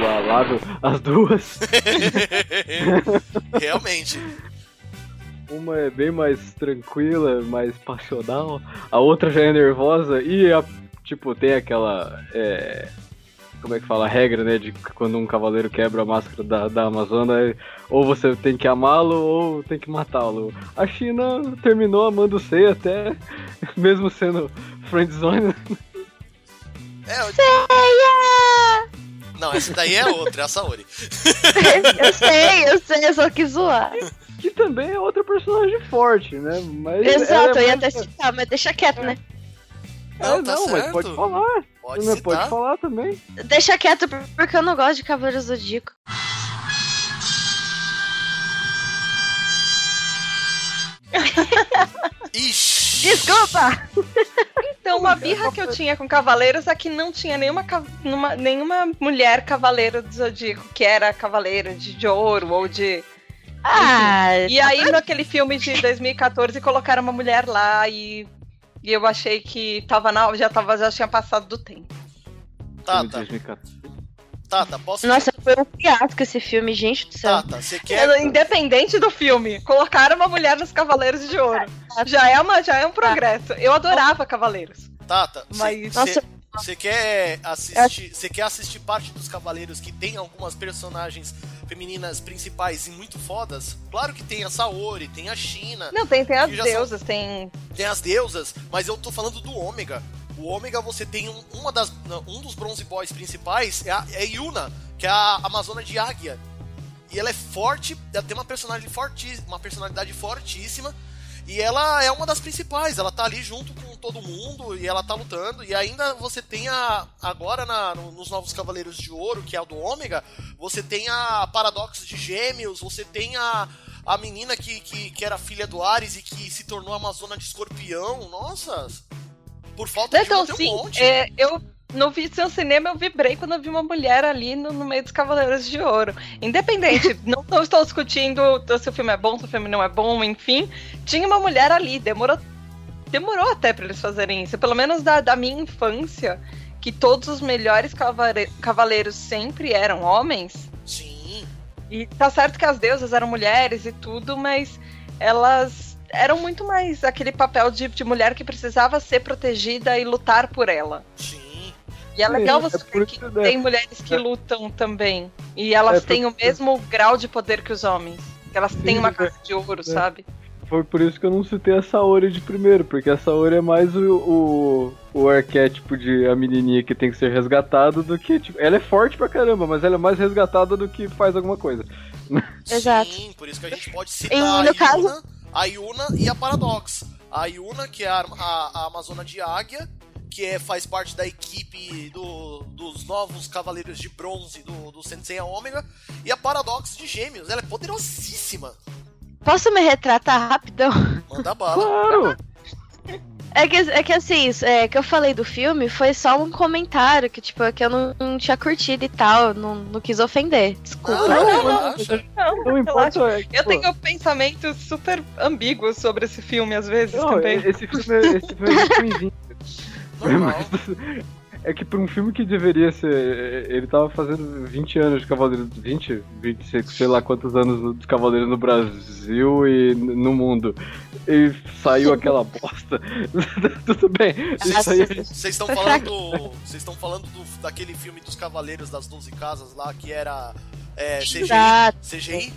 inigualável, as duas. Realmente. Uma é bem mais tranquila, mais passional, a outra já é nervosa e a, tipo, tem aquela. é, como é que fala? A regra, né? De quando um cavaleiro quebra a máscara da, da Amazônia, é, ou você tem que amá-lo ou tem que matá-lo. A China terminou amando o Sei até, mesmo sendo friendzone. É, eu- Não, essa daí é outra, é a Saori. eu sei, eu sei, eu só quis zoar. Que também é outra personagem forte, né? Mas Exato, é eu ia mais- até citar, mas deixa quieto, né? É, Não, tá não, mas certo. pode falar. Pode Não, pode falar também. Deixa quieto, porque eu não gosto de Cavaleiros do Zodíaco. Ixi. Desculpa! Então, uma birra que eu tinha com Cavaleiros é que não tinha nenhuma, numa- nenhuma mulher Cavaleiro do Zodíaco que era Cavaleiro de, de ouro ou de. Ah, E aí, naquele filme de 2014, colocaram uma mulher lá e, e eu achei que tava na, já, tava, já tinha passado do tempo. Filme de 2014. Tata, posso. nossa, foi um fiasco esse filme, gente do céu. Tata, você quer. Independente do filme, colocaram uma mulher nos Cavaleiros de Ouro. Já é, uma, já é um progresso. Eu adorava Cavaleiros. Tata, Mas- você Nossa. quer assistir. Você quer assistir parte dos Cavaleiros que tem algumas personagens femininas principais e muito fodas? Claro que tem a Saori, tem a China, Não, tem, tem as deusas, tem. tem as deusas, mas eu tô falando do Ômega. O Ômega você tem um, uma das, um dos Bronze Boys principais, é a é Yuna, que é a Amazona de Águia. E ela é forte, ela tem uma personagem forti, uma personalidade fortíssima. E ela é uma das principais, ela tá ali junto com todo mundo e ela tá lutando. E ainda você tem a. Agora na- no- nos Novos Cavaleiros de Ouro, que é a do Ômega, você tem a Paradoxo de Gêmeos, você tem a, a menina que, que, que era filha do Ares e que se tornou Amazona de Escorpião. Nossa! Por falta Então, de uma, sim, um monte. é, eu no vi seu cinema eu vibrei quando eu vi uma mulher ali no, no meio dos Cavaleiros de Ouro. Independente, não, não estou discutindo se o filme é bom, se o filme não é bom, enfim. Tinha uma mulher ali, demorou, demorou até para eles fazerem isso. Pelo menos da, da minha infância, que todos os melhores cavale- cavaleiros sempre eram homens. Sim. E tá certo que as deusas eram mulheres e tudo, mas elas eram muito mais aquele papel de, de mulher que precisava ser protegida e lutar por ela. Sim. E é legal É, você é ver que né? tem mulheres que lutam também. E elas É, têm o mesmo grau de poder que os homens. Elas têm uma é. casa de ouro, sabe? Foi por isso que eu não citei a Saori de primeiro, porque a Saori é mais o, o, o arquétipo de a menininha que tem que ser resgatada do que, tipo, ela é forte pra caramba, mas ela é mais resgatada do que faz alguma coisa. Exato. Sim, por isso que a gente pode citar E, a, no caso- Yuna, a Yuna e a Paradox. A Yuna, que é a, a, a Amazona de Águia, que é, faz parte da equipe do- dos novos Cavaleiros de Bronze do, do Sensei Ômega, e a Paradox de Gêmeos. Ela é poderosíssima. Posso me retratar rapidão? Manda bala. Claro! É que, é que assim, isso, é, que eu falei do filme foi só um comentário que, tipo, que eu não, não tinha curtido e tal, não, não quis ofender. Desculpa. Não, não, não. Não, Não importa. Eu pô, tenho pensamentos super ambíguos sobre esse filme, às vezes, não, também. esse filme, é- esse filme é muito ruimzinho. Normal. É que pra um filme que deveria ser. Ele tava fazendo 20 anos de Cavaleiros. 20? 26, sei lá quantos anos de Cavaleiros no Brasil e no mundo. E saiu aquela bosta. Tudo bem. Vocês estão falando. Vocês estão falando do- daquele filme dos Cavaleiros das Doze Casas lá, que era é, CGI? Exato. CGI?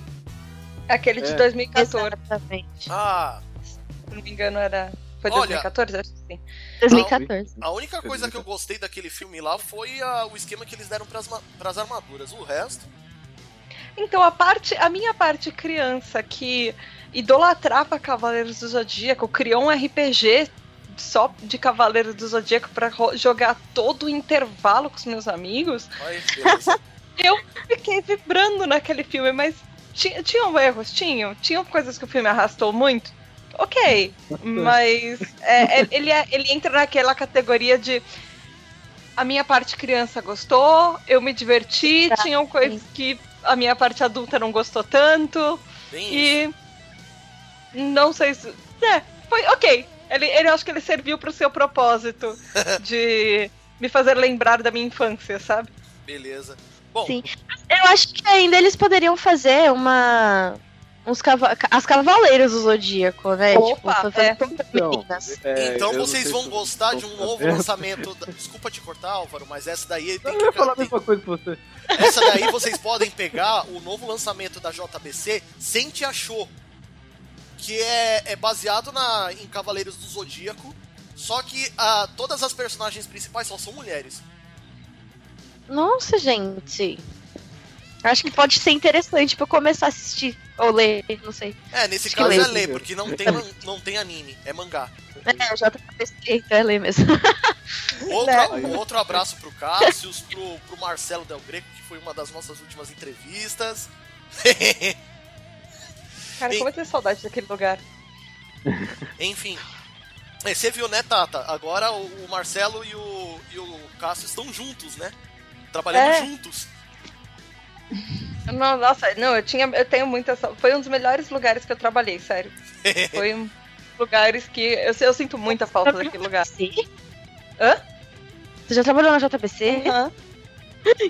Aquele de É. 2014, Exatamente. Ah, se não me engano, era. Foi Olha- 2014? Acho que sim. 2014. A única coisa que eu gostei daquele filme lá foi a- o esquema que eles deram pras, pras armaduras. O resto. Então, a parte, a minha parte criança que idolatrava Cavaleiros do Zodíaco, criou um RPG só de Cavaleiros do Zodíaco pra ro- jogar todo o intervalo com os meus amigos, Ai, beleza. fiquei vibrando naquele filme, mas tinha, tinham erros, tinham, tinham coisas que o filme arrastou muito. Ok, mas é, é, ele, é- ele entra naquela categoria de a minha parte criança gostou, eu me diverti, Tá, tinham coisas que a minha parte adulta não gostou tanto. Bem isso. E não sei se. É, foi ok. Ele, ele acho que ele serviu pro seu propósito de me fazer lembrar da minha infância, sabe? Beleza. Bom, Sim. Eu acho que ainda eles poderiam fazer uma. Uns cava... As Cavaleiros do Zodíaco, né? Opa, tipo, é. Então, é, então vocês vão gostar de um novo lançamento. da- Desculpa te cortar, Álvaro, mas essa daí tem Eu ia falar a que. mesma coisa que você. Essa daí vocês podem pegar o novo lançamento da JBC, Sente Achou. Que é, é baseado na, em Cavaleiros do Zodíaco. Só que ah, todas as personagens principais só são mulheres. Nossa, gente. Acho que pode ser interessante pra eu começar a assistir. Ou ler, não sei. É, nesse Acho que caso é ler, porque não tem, não tem anime, é mangá. É, eu já pensei, então é ler mesmo. Outro, Né? outro abraço pro Cassius, pro, pro Marcelo Del Greco, que foi uma das nossas últimas entrevistas. Cara, como eu tenho saudade daquele lugar. Enfim. É, Você viu, né, Tata? Agora o, o Marcelo e o, e o Cássio estão juntos, né? Trabalhando É. juntos. Não, nossa, não, eu tinha, eu tenho muita. Foi um dos melhores lugares que eu trabalhei, sério. Foi um lugares que eu, eu sinto muita falta daquele lugar. JBC? Hã? Você já trabalhou na JBC? Aham.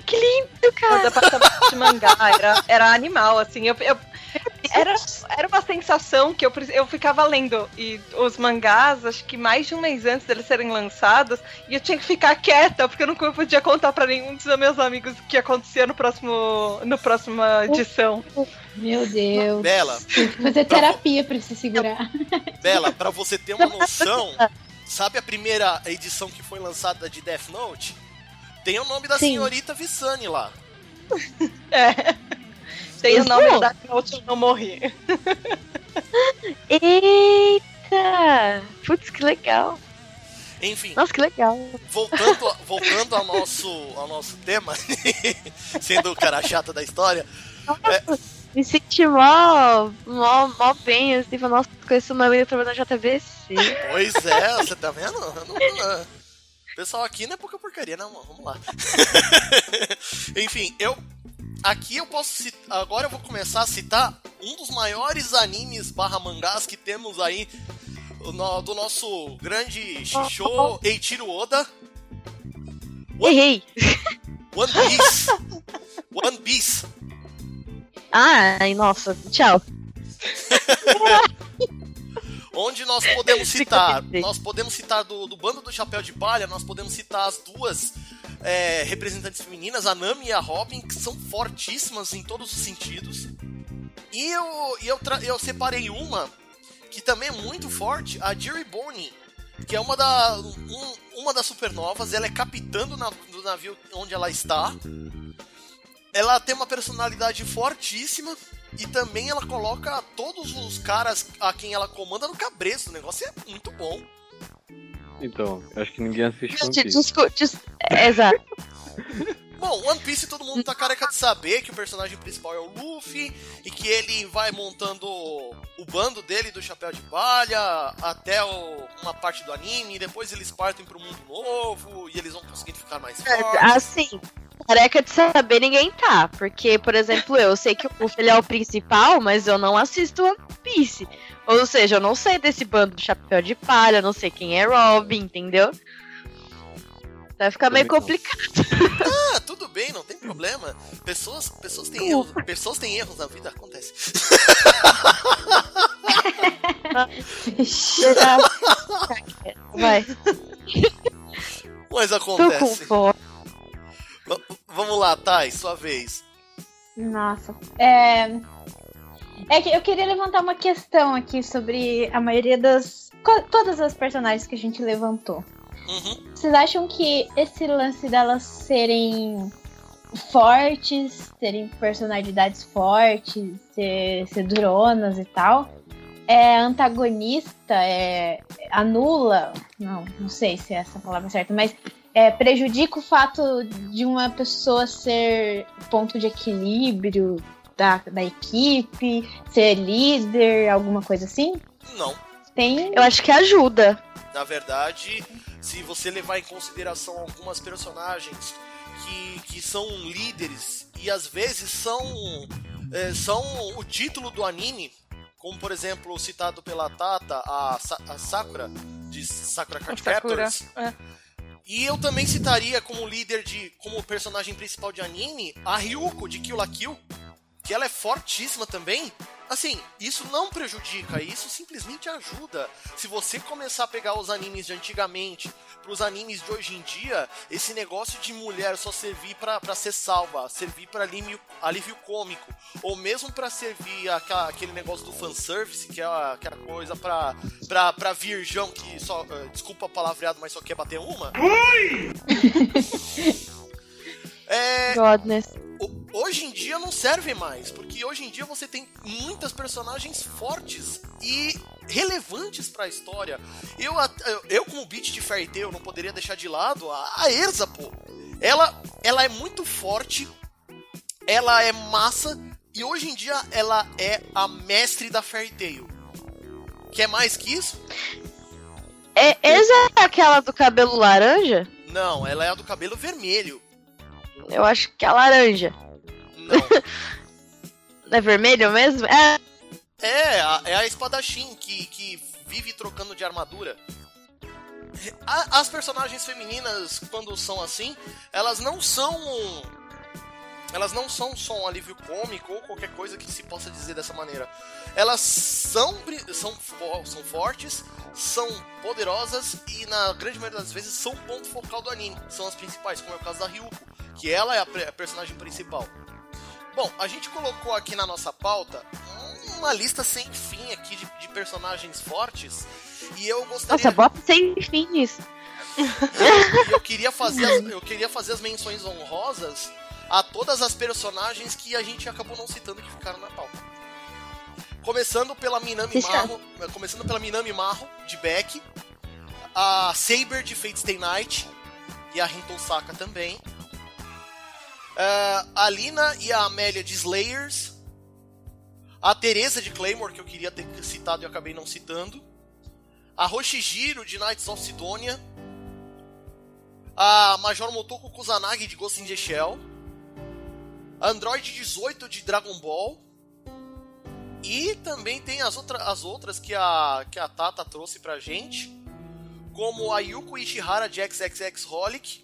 Que lindo, O cara! departamento de mangá era, era animal, assim. Eu, eu- era, era uma sensação que eu, eu ficava lendo e os mangás, acho que mais de um mês antes deles serem lançados, e eu tinha que ficar quieta, porque eu não podia contar pra nenhum dos meus amigos o que acontecia no próximo, no próxima edição. Meu Deus. Bela, que fazer terapia pra se segurar. Bela, pra você ter uma noção, sabe a primeira edição que foi lançada de Death Note? Tem o nome da Sim. senhorita Vissani lá. É. Tem o Isso. nome da Note Eu Não Morri. Eita! Putz, que legal. Enfim, Nossa, que legal. voltando, a- voltando ao, nosso, ao nosso tema, sendo o cara chato da história, Me senti mó, mó, mó bem, assim, falando, nossa, conheço uma menina trabalhando na JBC. Pois é, você tá vendo? Não- não- pessoal aqui não é pouca porcaria, não, mano. Vamos lá. Enfim, eu. Aqui eu posso citar. Agora eu vou começar a citar um dos maiores animes barra mangás que temos aí no- do nosso grande show Eiichiro Oda, Errei. One Piece. One Piece. Ai, nossa, tchau. Onde nós podemos citar, nós podemos citar do, do bando do Chapéu de Palha, nós podemos citar as duas é, representantes femininas, a Nami e a Robin, que são fortíssimas em todos os sentidos. E eu, eu, eu separei uma que também é muito forte, a Jerry Boney, que é uma, da, um- uma das supernovas, ela é capitã do, nav- do navio onde ela está. Ela tem uma personalidade fortíssima e também ela coloca todos os caras a quem ela comanda no cabresto. O negócio é muito bom. Então, eu acho que ninguém assiste One Des- Piece. descu- des- é, Exato. Bom, One Piece todo mundo tá careca de saber que o personagem principal é o Luffy e que ele vai montando o bando dele do Chapéu de Palha até o- uma parte do anime, e depois eles partem pro mundo novo e eles vão conseguindo ficar mais fortes. Assim, careca de saber ninguém tá. Porque, por exemplo, eu sei que o Luffy ele é o principal, mas eu não assisto One Piece. Ou seja, eu não sei desse bando de chapéu de palha, não sei quem é Robin, entendeu? Vai ficar meio complicado. Ah, tudo bem, não tem problema. Pessoas, pessoas têm erros, pessoas têm erros na vida, acontece. Vai, Mas acontece. Vamos lá, Thay, sua vez. Nossa. É... é que eu queria levantar uma questão aqui sobre a maioria das. Todas as personagens que a gente levantou. Uhum. Vocês acham que esse lance delas serem fortes, terem personalidades fortes, ser, ser duronas e tal, é antagonista, é anula, não, não sei se é essa palavra certa, mas é, prejudica o fato de uma pessoa ser ponto de equilíbrio da, da equipe, ser líder, alguma coisa assim? Não. Tem. Eu acho que ajuda. Na verdade, se você levar em consideração algumas personagens que, que são líderes e às vezes são, é, são o título do anime, como por exemplo citado pela Tata, a, Sa- a Sakura, de Sakura Card Sakura, Captors. é. E eu também citaria como líder de. como personagem principal de anime, a Ryuko de Kill la Kill. Que ela é fortíssima também. Assim, isso não prejudica, isso simplesmente ajuda. Se você começar a pegar os animes de antigamente pros animes de hoje em dia, esse negócio de mulher só servir pra, pra ser salva, servir pra alívio, alívio cômico, ou mesmo pra servir aquela- aquele negócio do fanservice, que é aquela coisa pra, pra, pra virgão que só. eh, desculpa palavreado, mas só quer bater uma. Godness. o- hoje em dia não serve mais, porque hoje em dia você tem muitas personagens fortes e relevantes pra história. Eu, eu, como beat de Fairy Tail, não poderia deixar de lado a, a Erza, pô. Ela, ela é muito forte, ela é massa, e hoje em dia ela é a mestre da Fairy Tail. Quer mais que isso? É, essa é aquela do cabelo laranja? Não, ela é a do cabelo vermelho. Eu acho que é laranja. Não. É vermelho mesmo? É. É, a- é a espadachim que, que vive trocando de armadura. A- As personagens femininas, quando são assim, elas não são. Elas não são só um alívio cômico ou qualquer coisa que se possa dizer dessa maneira. Elas são, são, são fortes, são poderosas e, na grande maioria das vezes, são o ponto focal do anime. São as principais, como é o caso da Ryuko, que ela é a, personagem principal. Bom, a gente colocou aqui na nossa pauta uma lista sem fim aqui de, de personagens fortes. E eu gostaria. Nossa, bota sem fim nisso. e eu queria fazer as, eu queria fazer as menções honrosas a todas as personagens que a gente acabou não citando que ficaram na pauta. Começando pela Minami. Marro, começando pela Minami Marro de Beck, a Saber de Fate Stay Night e a Hinton Saka também. Ah, a Lina e a Amélia de Slayers. A Teresa de Claymore, que eu queria ter citado e acabei não citando. A Hoshijiro de Knights of Sidonia a Major Motoko Kusanagi de Ghost in the Shell, a Android 18 de Dragon Ball, e também tem as, outra, as outras que a, que a Tata trouxe pra gente, como a Yuko Ishihara de XXX Holic,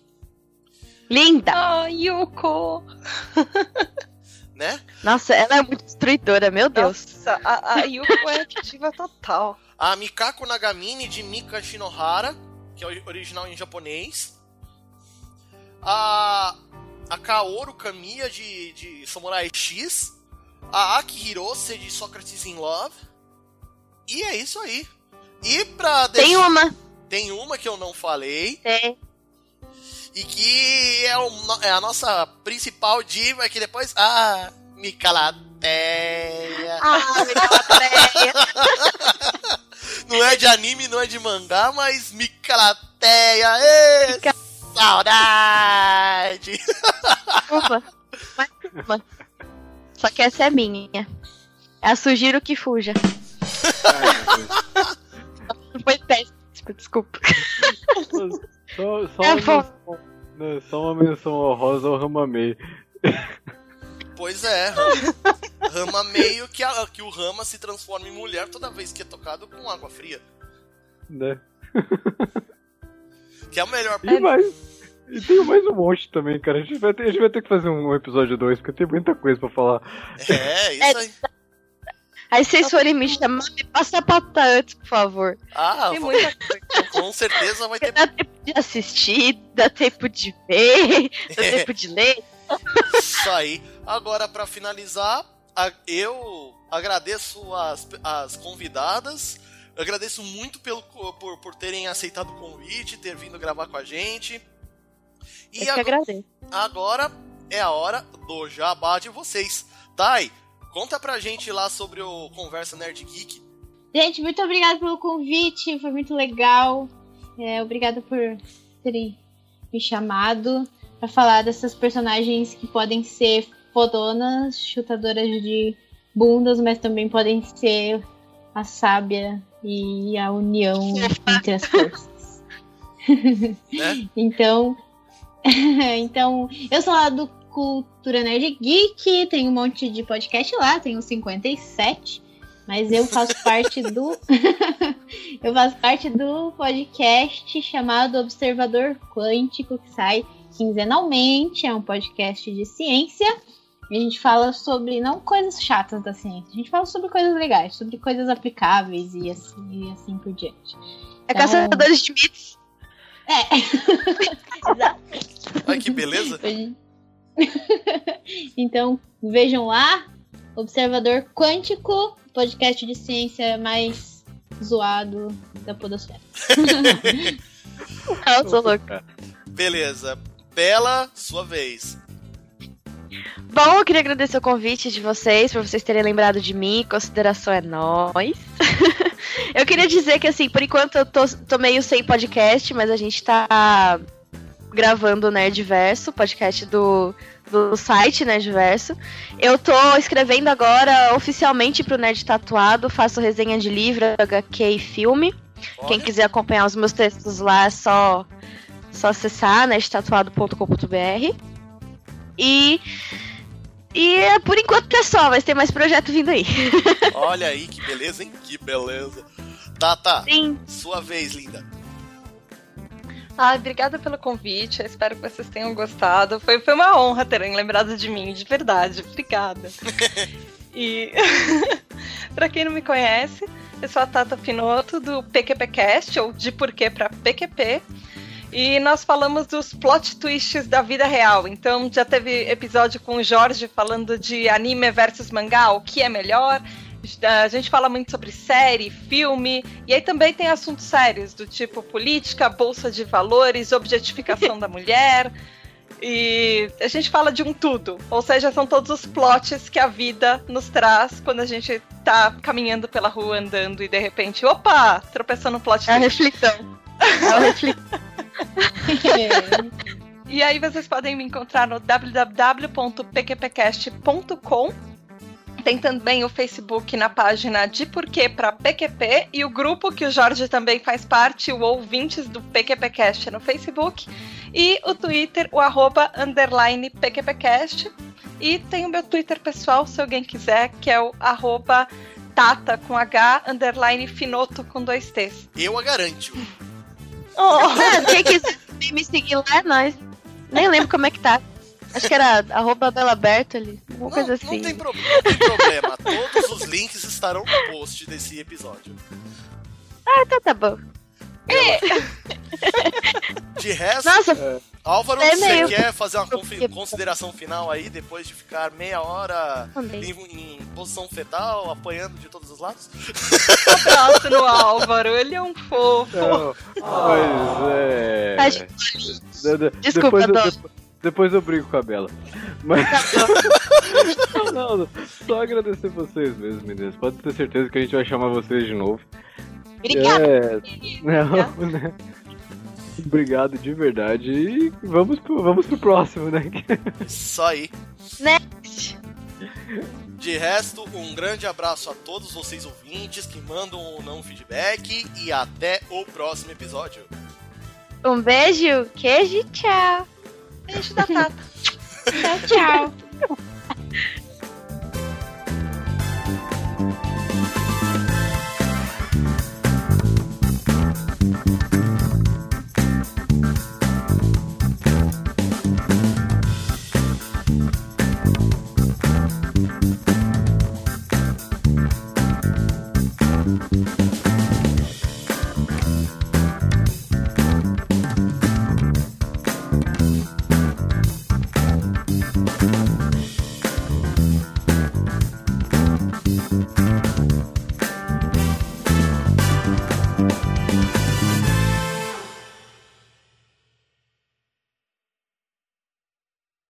Linda! Ah, Yuko! né? Nossa, ela é muito destruidora, meu Deus. Nossa, a, a Yuko é diva total. A Mikako Nagamine de Mika Shinohara, que é original em japonês. A, a Kaoru Kamiya de, de Samurai X. A Aki Hirose de Socrates in Love. E é isso aí. E pra Tem deixar- uma. tem uma que eu não falei. Tem. E que é, o é a nossa principal diva que depois. Ah, Mikalateia. Ah, treia. Não é de anime, não é de mangá, mas Mikalateia. Ê, Mica- saudade! Uma. Mais uma. Só que essa é minha. É a Sugiro que fuja. Foi péssimo, desculpa. Só, só, É uma menção, né, só uma menção honrosa ao Ramamei. Pois é, Rama meio que, a- que o Rama se transforma em mulher toda vez que é tocado com água fria. Né? Que é o melhor. E mais. E tem mais um monte também, cara. A gente vai ter, a gente vai ter que fazer um episódio 2, porque tem muita coisa pra falar. É, isso aí. Aí se vocês forem me chamar, me passa a pauta antes, por favor. Ah, Tem muita coisa. com certeza vai ter Dá tempo de assistir, dá tempo de ver, dá É. tempo de ler. Isso aí. Agora, pra finalizar, eu agradeço as, as convidadas. Eu agradeço muito pelo, por, por terem aceitado o convite, ter vindo gravar com a gente. E Eu que agora, agradeço. agora é a hora do jabá de vocês. Thay, conta pra gente lá sobre o Conversa Nerd Geek. Gente, muito obrigada pelo convite, foi muito legal. É, obrigada por terem me chamado para falar dessas personagens que podem ser fodonas, chutadoras de bundas, mas também podem ser a sábia e a união entre as forças. Né? Então, então, eu sou lá do Cultura Nerd Geek, tem um monte de podcast lá, tenho 57, mas eu faço parte do eu faço parte do podcast chamado Observador Quântico, que sai quinzenalmente, é um podcast de ciência. E a gente fala sobre não coisas chatas da ciência, a gente fala sobre coisas legais, sobre coisas aplicáveis e assim, e assim por diante. É Então- Caçadores de Mitos. É. Exato. Ai, que beleza. então, vejam lá, Observador Quântico, podcast de ciência mais zoado da podosfera. Ah, eu sou louca. Beleza. Bela, sua vez. Bom, eu queria agradecer o convite de vocês, por vocês terem lembrado de mim. Consideração é nós. eu queria dizer que, assim, por enquanto eu tô, tô meio sem podcast, mas a gente tá gravando o Nerdverso, podcast do, do site Nerdverso. Eu tô escrevendo agora oficialmente pro Nerd Tatuado, faço resenha de livro, HQ e filme. Olha. Quem quiser acompanhar os meus textos lá é só, só acessar nerdtatuado.com.br. E. E é, por enquanto é só, mas tem mais projeto vindo aí. Olha aí que beleza, hein? Que beleza. Tá, tá. Sim. Sua vez, linda. Ah, obrigada pelo convite. Eu espero que vocês tenham gostado. Foi, foi uma honra terem lembrado de mim, de verdade. Obrigada. e pra quem não me conhece, eu sou a Tata Pinoto do PQPcast, ou de porquê pra PQP. E nós falamos dos plot twists da vida real. Então já teve episódio com o Jorge falando de anime versus mangá, o que é melhor. A gente fala muito sobre série, filme, e aí também tem assuntos sérios, do tipo política, bolsa de valores, objetificação da mulher. E a gente fala de um tudo. Ou seja, são todos os plots que a vida nos traz quando a gente tá caminhando pela rua, andando, e de repente, opa, tropeçou no plot É a reflexão. É a reflexão. E aí vocês podem me encontrar no www.pqpcast.com. Tem também o Facebook na página de Porquê para PQP e o grupo que o Jorge também faz parte, o Ouvintes do PQPcast no Facebook. E o Twitter, o arroba underline PQPcast. E tem o meu Twitter pessoal, se alguém quiser, que é o arroba Tata com H, underline Finoto com dois T's. Eu a garanto. Oh. É, quem quiser me seguir lá é nós. Nem lembro como é que tá. Acho que era arroba Bela Bertoli, alguma Não, coisa não assim. tem, pro- não tem problema. Todos os links estarão no post desse episódio. Ah, tá, tá bom. De resto, Nossa, Álvaro, é você quer fazer uma consideração final aí, depois de ficar meia hora em, em posição fetal, apanhando de todos os lados? abraço no Álvaro, ele é um fofo. Não, pois é. De- De- de- Desculpa, depois, eu. Depois, eu brigo com a Bela. Mas. não, não, só agradecer vocês mesmo, meninas. Pode ter certeza que a gente vai chamar vocês de novo. Obrigada. É, não, né? Obrigado de verdade. E vamos pro, vamos pro próximo, né? Só aí. Next. De resto, um grande abraço a todos vocês ouvintes que mandam ou não feedback e até o próximo episódio. Um beijo, queijo e tchau. Beijo da Tata. Tchau, tchau.